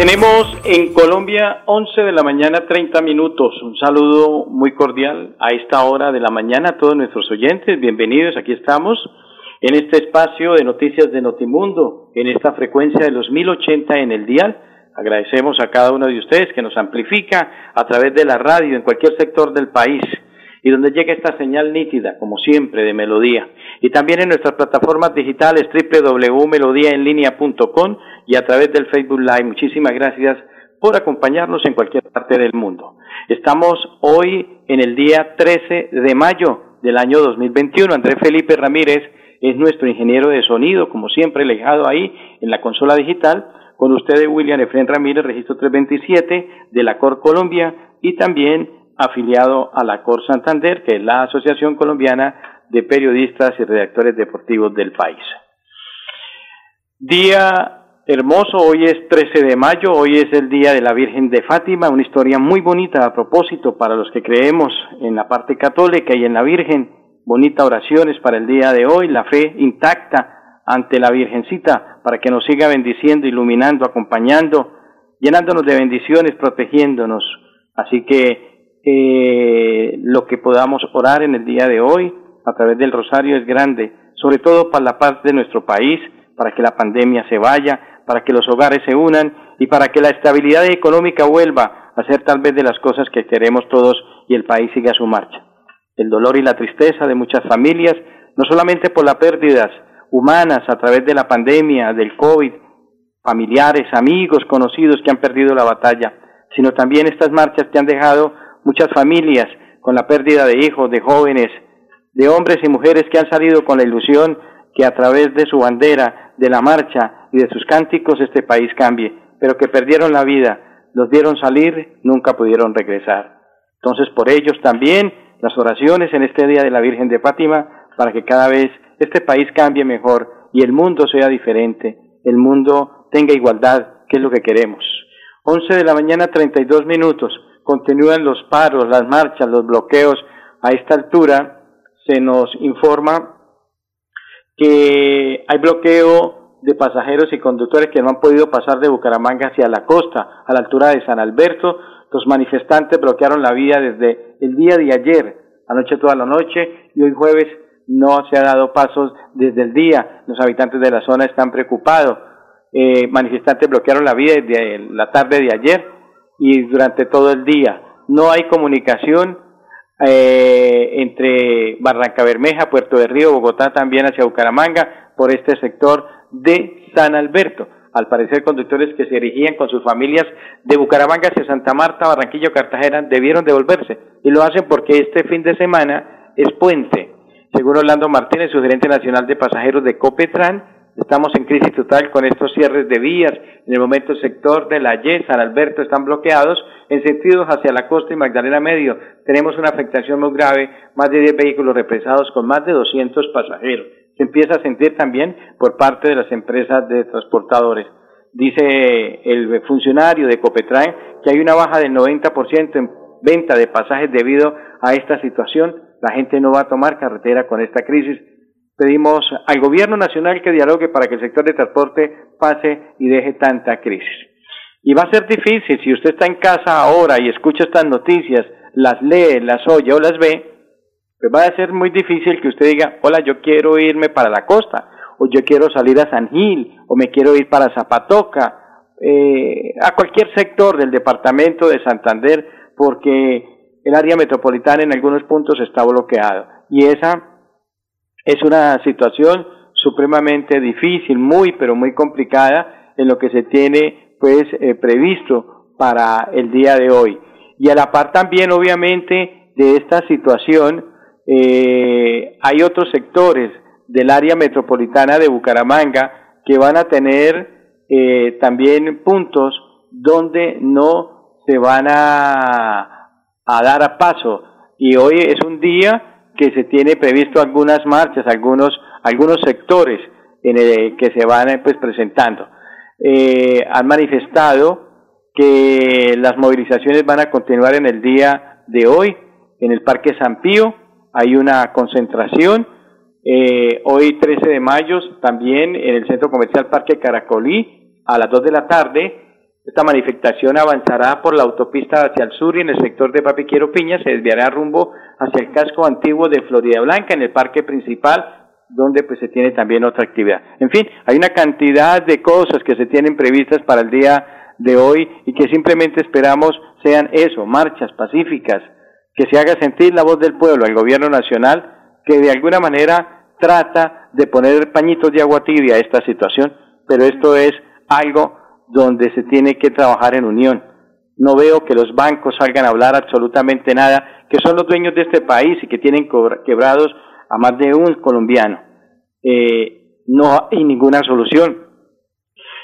Tenemos en Colombia 11 de la mañana 30 minutos. Un saludo muy cordial a esta hora de la mañana a todos nuestros oyentes. Bienvenidos, aquí estamos en este espacio de noticias de Notimundo, en esta frecuencia de los 1080 en el dial. Agradecemos a cada uno de ustedes que nos amplifica a través de la radio en cualquier sector del país y donde llega esta señal nítida, como siempre, de melodía. Y también en nuestras plataformas digitales www.melodiaenlinea.com y a través del Facebook Live. Muchísimas gracias por acompañarnos en cualquier parte del mundo. Estamos hoy en el día 13 de mayo del año 2021. Andrés Felipe Ramírez es nuestro ingeniero de sonido, como siempre, alejado ahí en la consola digital. Con ustedes, William Efren Ramírez, registro 327 de la COR Colombia y también afiliado a la COR Santander, que es la Asociación Colombiana de Periodistas y Redactores Deportivos del país. Día hermoso, hoy es 13 de mayo, hoy es el Día de la Virgen de Fátima, una historia muy bonita a propósito para los que creemos en la parte católica y en la Virgen, bonita oraciones para el día de hoy, la fe intacta ante la Virgencita para que nos siga bendiciendo, iluminando, acompañando, llenándonos de bendiciones, protegiéndonos. Así que eh, lo que podamos orar en el día de hoy a través del rosario es grande, sobre todo para la paz de nuestro país, para que la pandemia se vaya, para que los hogares se unan y para que la estabilidad económica vuelva a ser tal vez de las cosas que queremos todos y el país siga su marcha. El dolor y la tristeza de muchas familias, no solamente por las pérdidas humanas a través de la pandemia, del COVID, familiares, amigos, conocidos que han perdido la batalla, sino también estas marchas que han dejado muchas familias con la pérdida de hijos, de jóvenes, de hombres y mujeres que han salido con la ilusión que a través de su bandera, de la marcha y de sus cánticos este país cambie, pero que perdieron la vida, los vieron salir, nunca pudieron regresar. Entonces, por ellos también las oraciones en este día de la Virgen de Fátima, para que cada vez este país cambie mejor y el mundo sea diferente, el mundo tenga igualdad, que es lo que queremos. 11 de la mañana, 32 minutos continúan los paros, las marchas, los bloqueos. A esta altura se nos informa que hay bloqueo de pasajeros y conductores que no han podido pasar de Bucaramanga hacia la costa, a la altura de San Alberto. Los manifestantes bloquearon la vía desde el día de ayer, anoche toda la noche, y hoy jueves no se ha dado pasos desde el día. Los habitantes de la zona están preocupados. Eh, manifestantes bloquearon la vía desde la tarde de ayer y durante todo el día. No hay comunicación eh, entre Barranca Bermeja, Puerto de Río, Bogotá, también hacia Bucaramanga, por este sector de San Alberto. Al parecer, conductores que se dirigían con sus familias de Bucaramanga hacia Santa Marta, Barranquillo, Cartagena, debieron devolverse. Y lo hacen porque este fin de semana es puente. Según Orlando Martínez, su gerente nacional de pasajeros de Copetran, Estamos en crisis total con estos cierres de vías. En el momento el sector de la Y, San Alberto, están bloqueados en sentidos hacia la costa y Magdalena Medio. Tenemos una afectación muy grave, más de 10 vehículos represados con más de 200 pasajeros. Se empieza a sentir también por parte de las empresas de transportadores. Dice el funcionario de Copetrae que hay una baja del 90% en venta de pasajes debido a esta situación. La gente no va a tomar carretera con esta crisis pedimos al gobierno nacional que dialogue para que el sector de transporte pase y deje tanta crisis. Y va a ser difícil si usted está en casa ahora y escucha estas noticias, las lee, las oye o las ve, pues va a ser muy difícil que usted diga, hola, yo quiero irme para la costa, o yo quiero salir a San Gil, o me quiero ir para Zapatoca, eh, a cualquier sector del departamento de Santander, porque el área metropolitana en algunos puntos está bloqueado. Y esa es una situación supremamente difícil, muy, pero muy complicada en lo que se tiene pues eh, previsto para el día de hoy. Y a la par también, obviamente, de esta situación, eh, hay otros sectores del área metropolitana de Bucaramanga que van a tener eh, también puntos donde no se van a, a dar a paso. Y hoy es un día que se tiene previsto algunas marchas, algunos, algunos sectores en el que se van pues presentando. Eh, han manifestado que las movilizaciones van a continuar en el día de hoy en el Parque San Pío. Hay una concentración. Eh, hoy 13 de mayo también en el Centro Comercial Parque Caracolí a las 2 de la tarde. Esta manifestación avanzará por la autopista hacia el sur y en el sector de Papiquiero Piña se desviará rumbo hacia el casco antiguo de Florida Blanca en el parque principal donde pues se tiene también otra actividad. En fin, hay una cantidad de cosas que se tienen previstas para el día de hoy y que simplemente esperamos sean eso, marchas pacíficas, que se haga sentir la voz del pueblo, el gobierno nacional, que de alguna manera trata de poner pañitos de agua tibia a esta situación, pero esto es algo donde se tiene que trabajar en unión. No veo que los bancos salgan a hablar absolutamente nada, que son los dueños de este país y que tienen quebrados a más de un colombiano. Eh, no hay ninguna solución.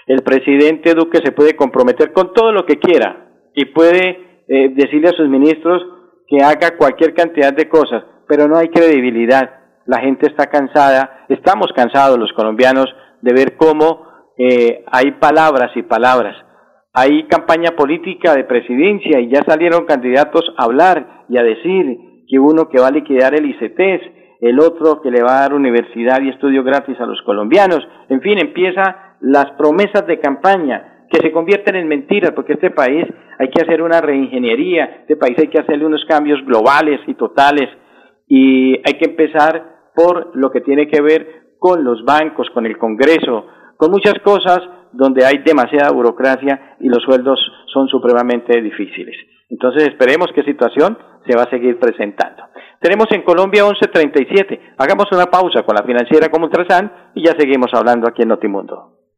El presidente Duque se puede comprometer con todo lo que quiera y puede eh, decirle a sus ministros que haga cualquier cantidad de cosas, pero no hay credibilidad. La gente está cansada, estamos cansados los colombianos de ver cómo eh, hay palabras y palabras. Hay campaña política de presidencia y ya salieron candidatos a hablar y a decir que uno que va a liquidar el ICETES, el otro que le va a dar universidad y estudio gratis a los colombianos. En fin, empieza las promesas de campaña que se convierten en mentiras, porque este país hay que hacer una reingeniería, este país hay que hacerle unos cambios globales y totales, y hay que empezar por lo que tiene que ver con los bancos, con el Congreso, con muchas cosas donde hay demasiada burocracia y los sueldos son supremamente difíciles. Entonces esperemos qué situación se va a seguir presentando. Tenemos en Colombia 1137. Hagamos una pausa con la financiera como Ultrasan y ya seguimos hablando aquí en Notimundo.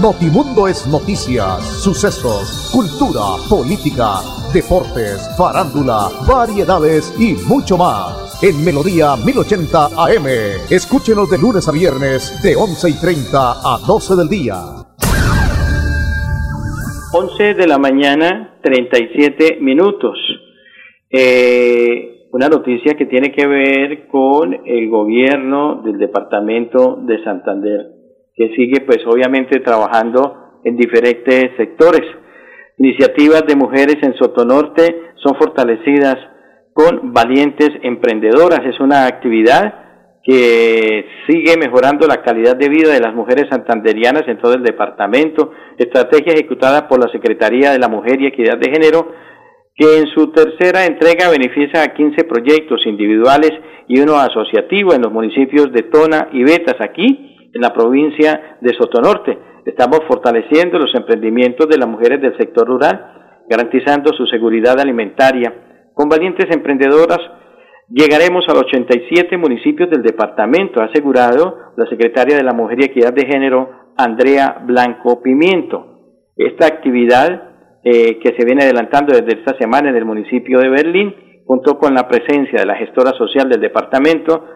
Notimundo es noticias, sucesos, cultura, política, deportes, farándula, variedades y mucho más. En Melodía 1080 AM. Escúchenos de lunes a viernes de 11 y 30 a 12 del día. 11 de la mañana, 37 minutos. Eh, una noticia que tiene que ver con el gobierno del departamento de Santander que sigue pues obviamente trabajando en diferentes sectores. Iniciativas de mujeres en Sotonorte son fortalecidas con valientes emprendedoras. Es una actividad que sigue mejorando la calidad de vida de las mujeres santanderianas en todo el departamento. Estrategia ejecutada por la Secretaría de la Mujer y Equidad de Género, que en su tercera entrega beneficia a 15 proyectos individuales y uno asociativo en los municipios de Tona y Betas. Aquí en la provincia de Sotonorte. Estamos fortaleciendo los emprendimientos de las mujeres del sector rural, garantizando su seguridad alimentaria. Con valientes emprendedoras llegaremos a los 87 municipios del departamento, ha asegurado la secretaria de la Mujer y Equidad de Género, Andrea Blanco Pimiento. Esta actividad eh, que se viene adelantando desde esta semana en el municipio de Berlín, contó con la presencia de la gestora social del departamento,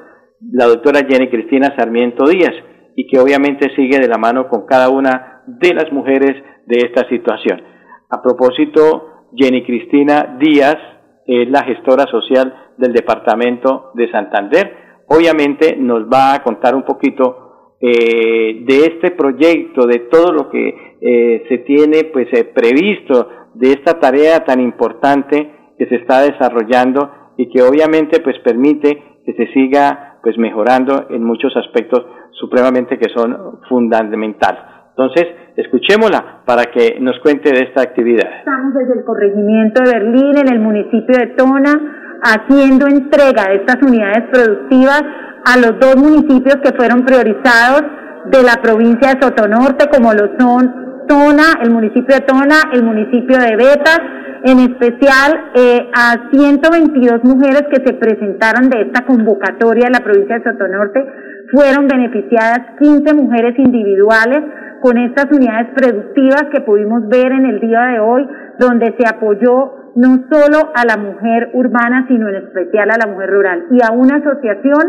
la doctora Jenny Cristina Sarmiento Díaz, y que obviamente sigue de la mano con cada una de las mujeres de esta situación. A propósito, Jenny Cristina Díaz es la gestora social del departamento de Santander. Obviamente nos va a contar un poquito eh, de este proyecto, de todo lo que eh, se tiene pues eh, previsto de esta tarea tan importante que se está desarrollando y que obviamente pues permite que se siga pues mejorando en muchos aspectos supremamente que son fundamentales. Entonces, escuchémosla para que nos cuente de esta actividad. Estamos desde el corregimiento de Berlín, en el municipio de Tona, haciendo entrega de estas unidades productivas a los dos municipios que fueron priorizados de la provincia de Sotonorte, como lo son Tona, el municipio de Tona, el municipio de Betas, en especial eh, a 122 mujeres que se presentaron de esta convocatoria en la provincia de Sotonorte, fueron beneficiadas 15 mujeres individuales con estas unidades productivas que pudimos ver en el día de hoy, donde se apoyó no solo a la mujer urbana, sino en especial a la mujer rural, y a una asociación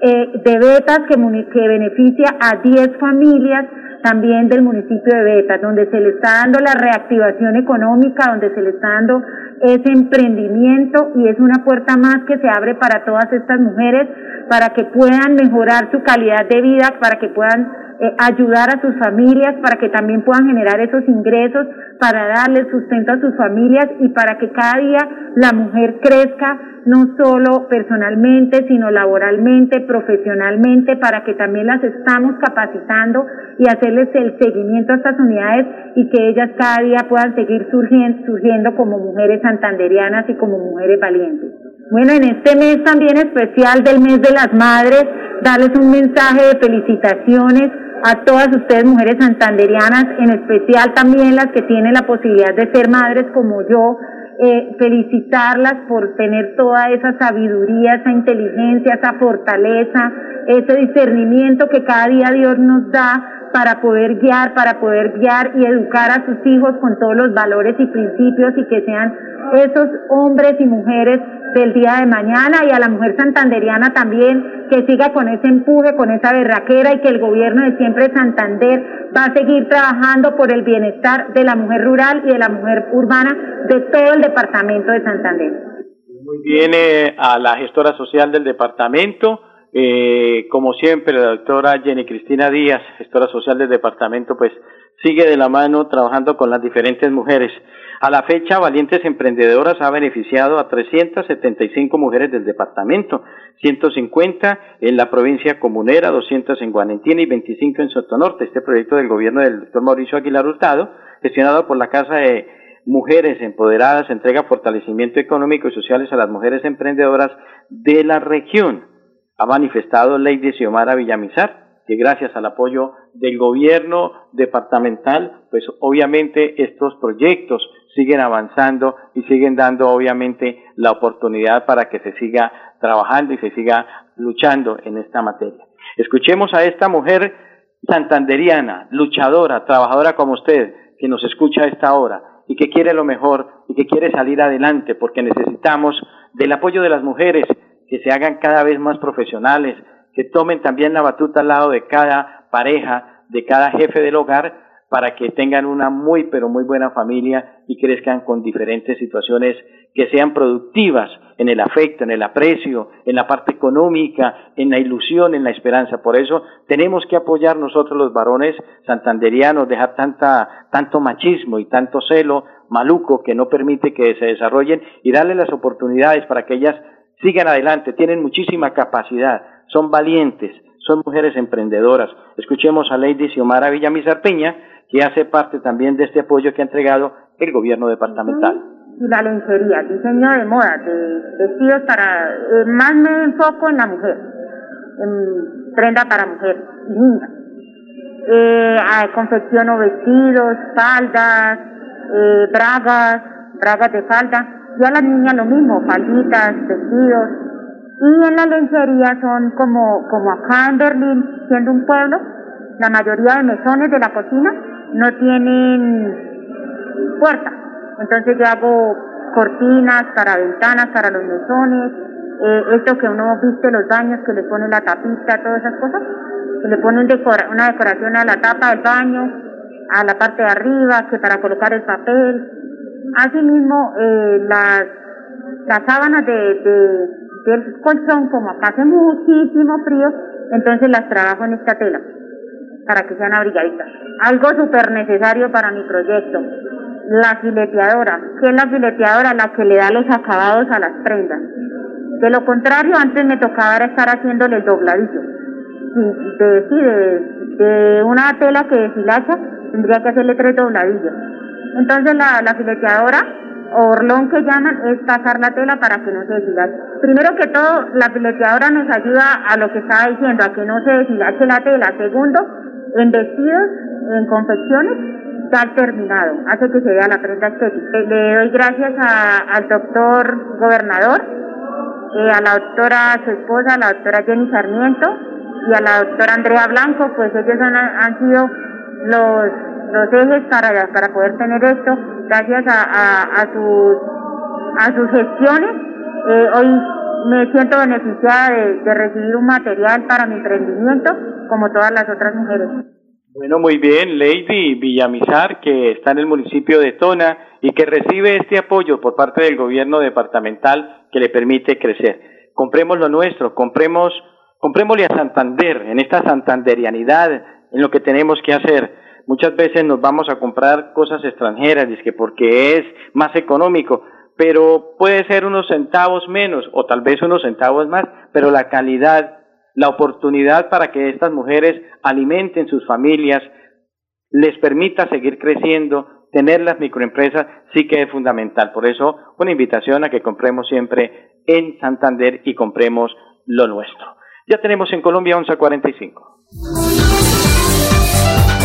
eh, de betas que, que beneficia a 10 familias también del municipio de Betas, donde se le está dando la reactivación económica, donde se le está dando ese emprendimiento y es una puerta más que se abre para todas estas mujeres, para que puedan mejorar su calidad de vida, para que puedan eh, ayudar a sus familias, para que también puedan generar esos ingresos, para darle sustento a sus familias y para que cada día la mujer crezca no solo personalmente, sino laboralmente, profesionalmente, para que también las estamos capacitando y hacerles el seguimiento a estas unidades y que ellas cada día puedan seguir surgiendo, surgiendo como mujeres santanderianas y como mujeres valientes. Bueno, en este mes también especial del mes de las madres, darles un mensaje de felicitaciones a todas ustedes mujeres santanderianas, en especial también las que tienen la posibilidad de ser madres como yo, eh, felicitarlas por tener toda esa sabiduría, esa inteligencia, esa fortaleza, ese discernimiento que cada día Dios nos da para poder guiar, para poder guiar y educar a sus hijos con todos los valores y principios y que sean esos hombres y mujeres del día de mañana y a la mujer santanderiana también que siga con ese empuje, con esa berraquera y que el gobierno de siempre Santander va a seguir trabajando por el bienestar de la mujer rural y de la mujer urbana de todo el departamento de Santander. Muy bien, eh, a la gestora social del departamento, eh, como siempre, la doctora Jenny Cristina Díaz, gestora social del departamento, pues sigue de la mano trabajando con las diferentes mujeres. A la fecha, Valientes Emprendedoras ha beneficiado a 375 mujeres del departamento, 150 en la provincia comunera, 200 en Guarentina y 25 en Sotonorte. Este proyecto del gobierno del doctor Mauricio Aguilar Hurtado, gestionado por la Casa de Mujeres Empoderadas, entrega fortalecimiento económico y sociales a las mujeres emprendedoras de la región. Ha manifestado Lady Xiomara Villamizar, que gracias al apoyo del gobierno departamental, pues obviamente estos proyectos siguen avanzando y siguen dando obviamente la oportunidad para que se siga trabajando y se siga luchando en esta materia. Escuchemos a esta mujer santanderiana, luchadora, trabajadora como usted, que nos escucha a esta hora y que quiere lo mejor y que quiere salir adelante porque necesitamos del apoyo de las mujeres que se hagan cada vez más profesionales, que tomen también la batuta al lado de cada pareja, de cada jefe del hogar, para que tengan una muy, pero muy buena familia y crezcan con diferentes situaciones que sean productivas en el afecto, en el aprecio, en la parte económica, en la ilusión, en la esperanza. Por eso tenemos que apoyar nosotros los varones santanderianos, dejar tanta, tanto machismo y tanto celo maluco que no permite que se desarrollen y darle las oportunidades para que ellas sigan adelante, tienen muchísima capacidad, son valientes, son mujeres emprendedoras. Escuchemos a Lady Xiomara Villamizar Peña, que hace parte también de este apoyo que ha entregado el gobierno departamental. Y la lencería, diseño de moda, de vestidos para, eh, más me enfoco en la mujer, en prenda para mujer y niña. Eh, confecciono vestidos, faldas, eh, bragas, bragas de falda, y a las niñas lo mismo, falditas, vestidos. Y en la lencería son como, como acá en Berlín, siendo un pueblo, la mayoría de mesones de la cocina no tienen puerta. Entonces yo hago cortinas para ventanas, para los mesones, eh, esto que uno viste los baños, que le pone la tapita, todas esas cosas, que le pone una decoración a la tapa del baño, a la parte de arriba, que para colocar el papel. Asimismo, eh, las, las sábanas de, de, del colchón, como hace muchísimo frío, entonces las trabajo en esta tela para que sean abrigaditas. Algo súper necesario para mi proyecto, la fileteadora. ¿Qué es la fileteadora? La que le da los acabados a las prendas. De lo contrario, antes me tocaba estar haciéndole el dobladillo. De, sí, de, de una tela que deshilacha, tendría que hacerle tres dobladillos. Entonces la, la fileteadora, o orlón que llaman, es pasar la tela para que no se deshilache. Primero que todo, la fileteadora nos ayuda a lo que estaba diciendo, a que no se deshilache la tela. Segundo, en vestidos, en confecciones, digital terminado, hace que se vea la prenda estética. Le doy gracias al doctor gobernador, eh, a la doctora, su esposa, la doctora Jenny Sarmiento y a la doctora Andrea Blanco, pues ellos han, sido los, los ejes para, para poder tener esto, gracias a, a, sus, a sus gestiones. Eh, hoy me siento beneficiada de, recibir un material para mi emprendimiento, como todas las otras mujeres. Bueno, muy bien, Lady Villamizar, que está en el municipio de Tona y que recibe este apoyo por parte del gobierno departamental que le permite crecer. Compremos lo nuestro, compremos, comprémosle a Santander, en esta santanderianidad, en lo que tenemos que hacer. Muchas veces nos vamos a comprar cosas extranjeras, que porque es más económico, pero puede ser unos centavos menos o tal vez unos centavos más, pero la calidad, la oportunidad para que estas mujeres alimenten sus familias, les permita seguir creciendo, tener las microempresas, sí que es fundamental. Por eso, una invitación a que compremos siempre en Santander y compremos lo nuestro. Ya tenemos en Colombia 11.45.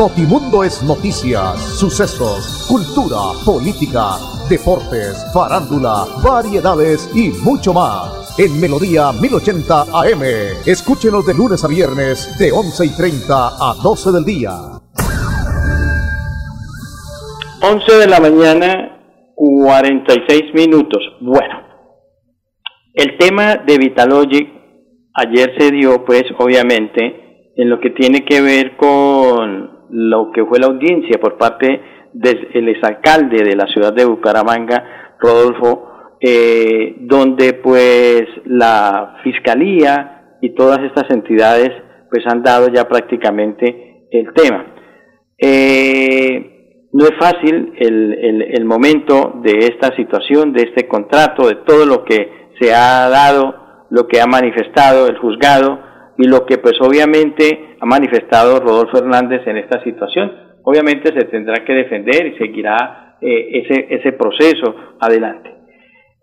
Notimundo es noticias, sucesos, cultura, política deportes, farándula, variedades y mucho más. En Melodía 1080 AM. Escúchenos de lunes a viernes de 11 y 30 a 12 del día. 11 de la mañana, 46 minutos. Bueno, el tema de Vitalogic ayer se dio, pues, obviamente, en lo que tiene que ver con lo que fue la audiencia por parte del exalcalde de la ciudad de Bucaramanga, Rodolfo, eh, donde pues la fiscalía y todas estas entidades pues han dado ya prácticamente el tema. Eh, no es fácil el, el, el momento de esta situación, de este contrato, de todo lo que se ha dado, lo que ha manifestado el juzgado y lo que pues obviamente ha manifestado Rodolfo Hernández en esta situación obviamente se tendrá que defender y seguirá eh, ese, ese proceso adelante.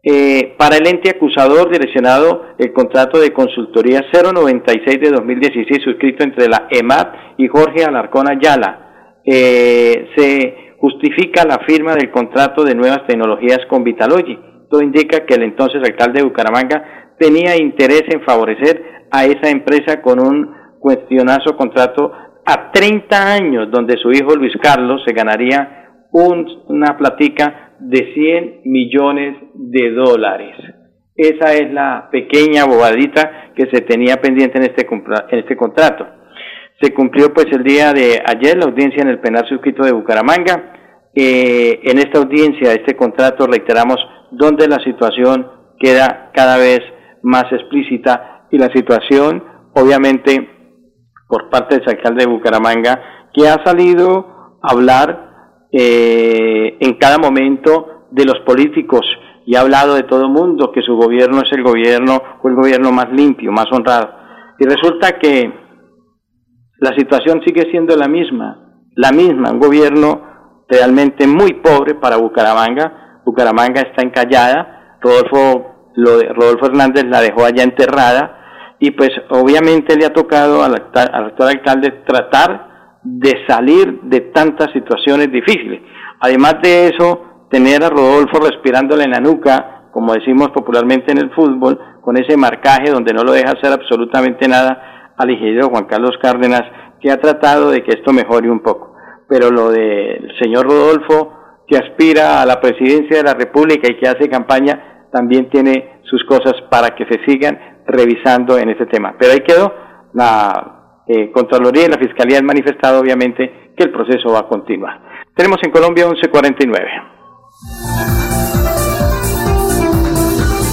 Eh, para el ente acusador direccionado el contrato de consultoría 096 de 2016 suscrito entre la EMAP y Jorge Alarcón Ayala, eh, se justifica la firma del contrato de nuevas tecnologías con Vitalogy. Todo indica que el entonces alcalde de Bucaramanga tenía interés en favorecer a esa empresa con un cuestionazo contrato a 30 años, donde su hijo Luis Carlos se ganaría una platica de 100 millones de dólares. Esa es la pequeña bobadita que se tenía pendiente en este, en este contrato. Se cumplió pues el día de ayer la audiencia en el penal suscrito de Bucaramanga. Eh, en esta audiencia, este contrato, reiteramos, donde la situación queda cada vez más explícita y la situación, obviamente, por parte del alcalde de Bucaramanga, que ha salido a hablar eh, en cada momento de los políticos y ha hablado de todo el mundo, que su gobierno es el gobierno o el gobierno más limpio, más honrado. Y resulta que la situación sigue siendo la misma, la misma, un gobierno realmente muy pobre para Bucaramanga. Bucaramanga está encallada, Rodolfo, Rodolfo Hernández la dejó allá enterrada, y pues obviamente le ha tocado al, actual alcalde tratar de salir de tantas situaciones difíciles. Además de eso, tener a Rodolfo respirándole en la nuca, como decimos popularmente en el fútbol, con ese marcaje donde no lo deja hacer absolutamente nada al ingeniero Juan Carlos Cárdenas, que ha tratado de que esto mejore un poco. Pero lo del señor Rodolfo, que aspira a la presidencia de la República y que hace campaña, también tiene sus cosas para que se sigan revisando en este tema. Pero ahí quedó, la eh, Contraloría y la Fiscalía han manifestado obviamente que el proceso va a continuar. Tenemos en Colombia 1149.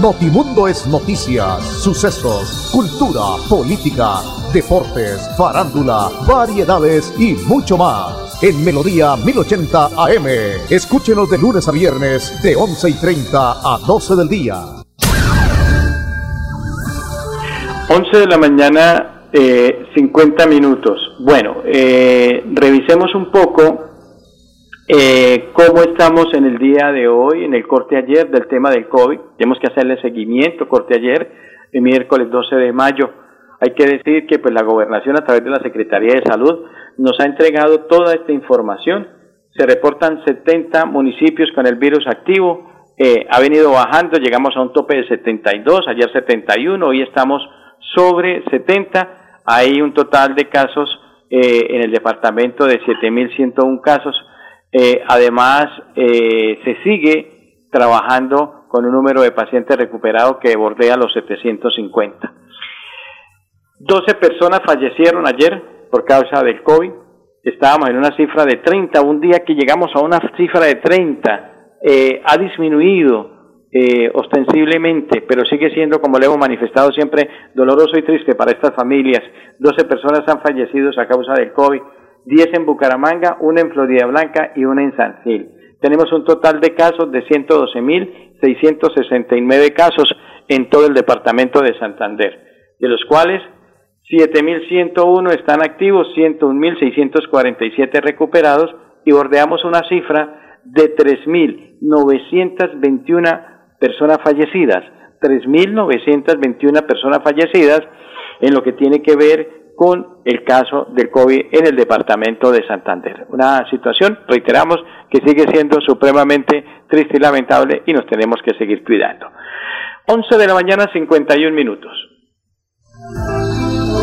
Notimundo es noticias, sucesos, cultura, política, deportes, farándula, variedades y mucho más. En Melodía 1080 AM. Escúchenos de lunes a viernes de 11 y 30 a 12 del día. 11 de la mañana, eh, 50 minutos. Bueno, eh, revisemos un poco eh, cómo estamos en el día de hoy, en el corte ayer del tema del COVID. Tenemos que hacerle seguimiento, corte ayer, el miércoles 12 de mayo. Hay que decir que pues la gobernación a través de la Secretaría de Salud nos ha entregado toda esta información. Se reportan 70 municipios con el virus activo. Eh, ha venido bajando, llegamos a un tope de 72, ayer 71, hoy estamos sobre 70. Hay un total de casos eh, en el departamento de 7.101 casos eh, además, eh, se sigue trabajando con un número de pacientes recuperados que bordea los 750. 12 personas fallecieron ayer por causa del COVID. Estábamos en una cifra de 30. Un día que llegamos a una cifra de 30, eh, ha disminuido ostensiblemente, pero sigue siendo, como le hemos manifestado siempre, doloroso y triste para estas familias. 12 personas han fallecido a causa del COVID 10 en Bucaramanga, una en Florida Blanca y una en San Gil. Tenemos un total de casos de 112.669 casos en todo el departamento de Santander, de los cuales 7.101 están activos, 101.647 recuperados y bordeamos una cifra de 3.921 personas fallecidas, 3.921 personas fallecidas en lo que tiene que ver con el caso del COVID en el departamento de Santander. Una situación, reiteramos, que sigue siendo supremamente triste y lamentable y nos tenemos que seguir cuidando. 11 de la mañana, 51 minutos.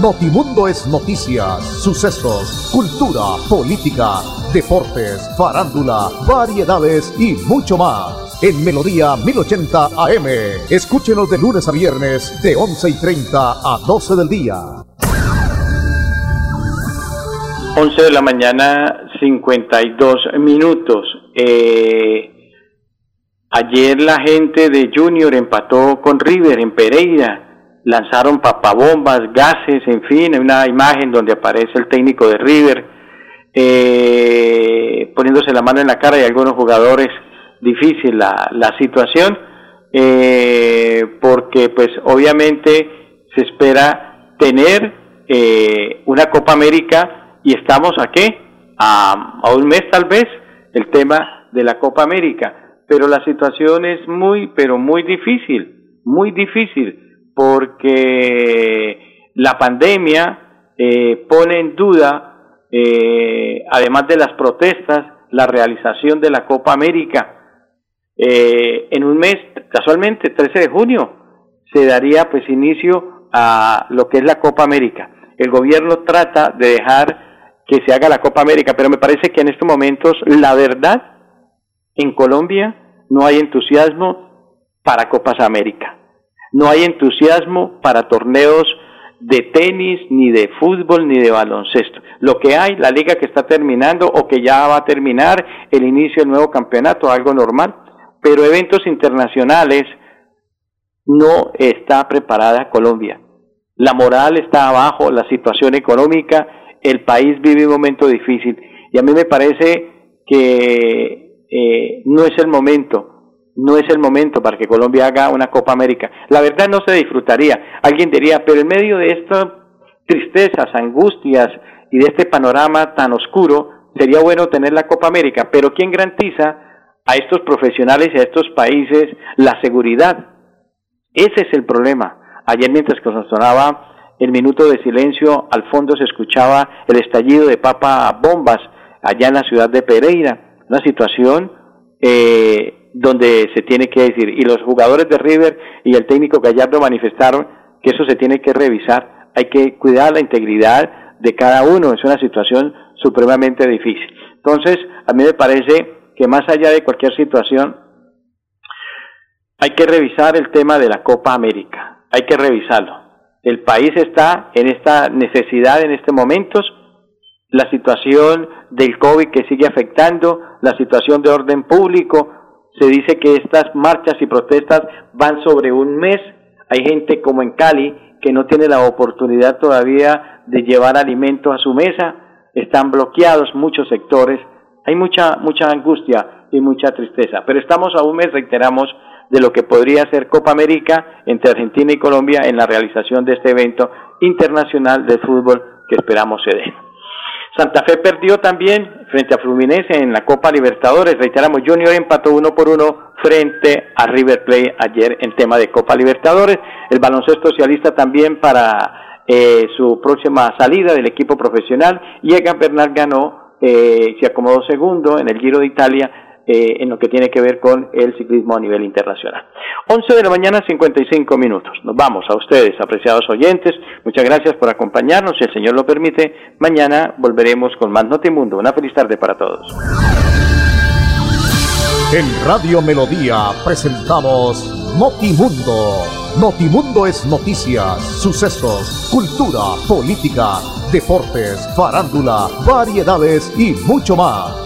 Notimundo es noticias, sucesos, cultura, política, deportes, farándula, variedades y mucho más. En Melodía 1080 AM. Escúchenos de lunes a viernes de 11 y 30 a 12 del día. 11 de la mañana, 52 minutos. Eh, ayer la gente de Junior empató con River en Pereira lanzaron papabombas, gases, en fin, hay una imagen donde aparece el técnico de River eh, poniéndose la mano en la cara y algunos jugadores difícil la, la situación eh, porque pues obviamente se espera tener eh, una Copa América y estamos a qué a, a un mes tal vez el tema de la Copa América pero la situación es muy pero muy difícil muy difícil porque la pandemia eh, pone en duda, eh, además de las protestas, la realización de la Copa América. Eh, en un mes, casualmente, 13 de junio, se daría pues inicio a lo que es la Copa América. El gobierno trata de dejar que se haga la Copa América, pero me parece que en estos momentos, la verdad, en Colombia no hay entusiasmo para Copas América no hay entusiasmo para torneos de tenis, ni de fútbol, ni de baloncesto. Lo que hay, la liga que está terminando o que ya va a terminar, el inicio del nuevo campeonato, algo normal. Pero eventos internacionales no está preparada Colombia. La moral está abajo, la situación económica, el país vive un momento difícil. Y a mí me parece que eh, no es el momento no es el momento para que Colombia haga una Copa América. La verdad no se disfrutaría. Alguien diría, pero en medio de estas tristezas, angustias y de este panorama tan oscuro, sería bueno tener la Copa América. Pero ¿quién garantiza a estos profesionales y a estos países la seguridad Ese es el problema. Ayer mientras que nos sonaba el minuto de silencio, al fondo se escuchaba el estallido de papa bombas allá en la ciudad de Pereira. Una situación eh, donde se tiene que decir, y los jugadores de River y el técnico Gallardo manifestaron que eso se tiene que revisar, hay que cuidar la integridad de cada uno, es una situación supremamente difícil. Entonces, a mí me parece que más allá de cualquier situación, hay que revisar el tema de la Copa América, hay que revisarlo. El país está en esta necesidad en este momento, la situación del COVID que sigue afectando, la situación de orden público, se dice que estas marchas y protestas van sobre un mes, hay gente como en Cali que no tiene la oportunidad todavía de llevar alimento a su mesa, están bloqueados muchos sectores, hay mucha, mucha angustia y mucha tristeza, pero estamos a un mes, reiteramos, de lo que podría ser Copa América entre Argentina y Colombia en la realización de este evento internacional de fútbol que esperamos se dé. Santa Fe perdió también frente a Fluminense en la Copa Libertadores. Reiteramos, Junior empató uno por uno frente a River Plate ayer en tema de Copa Libertadores. El baloncesto socialista también para eh, su próxima salida del equipo profesional. Y Egan Bernal ganó, eh, se acomodó segundo en el Giro de Italia eh, en lo que tiene que ver con el ciclismo a nivel internacional. 11 de la mañana, 55 minutos. Nos vamos a ustedes, apreciados oyentes. Muchas gracias por acompañarnos. Si el Señor lo permite, mañana volveremos con más Notimundo. Una feliz tarde para todos. En Radio Melodía presentamos Notimundo. Notimundo es noticias, sucesos, cultura, política, deportes, farándula, variedades y mucho más.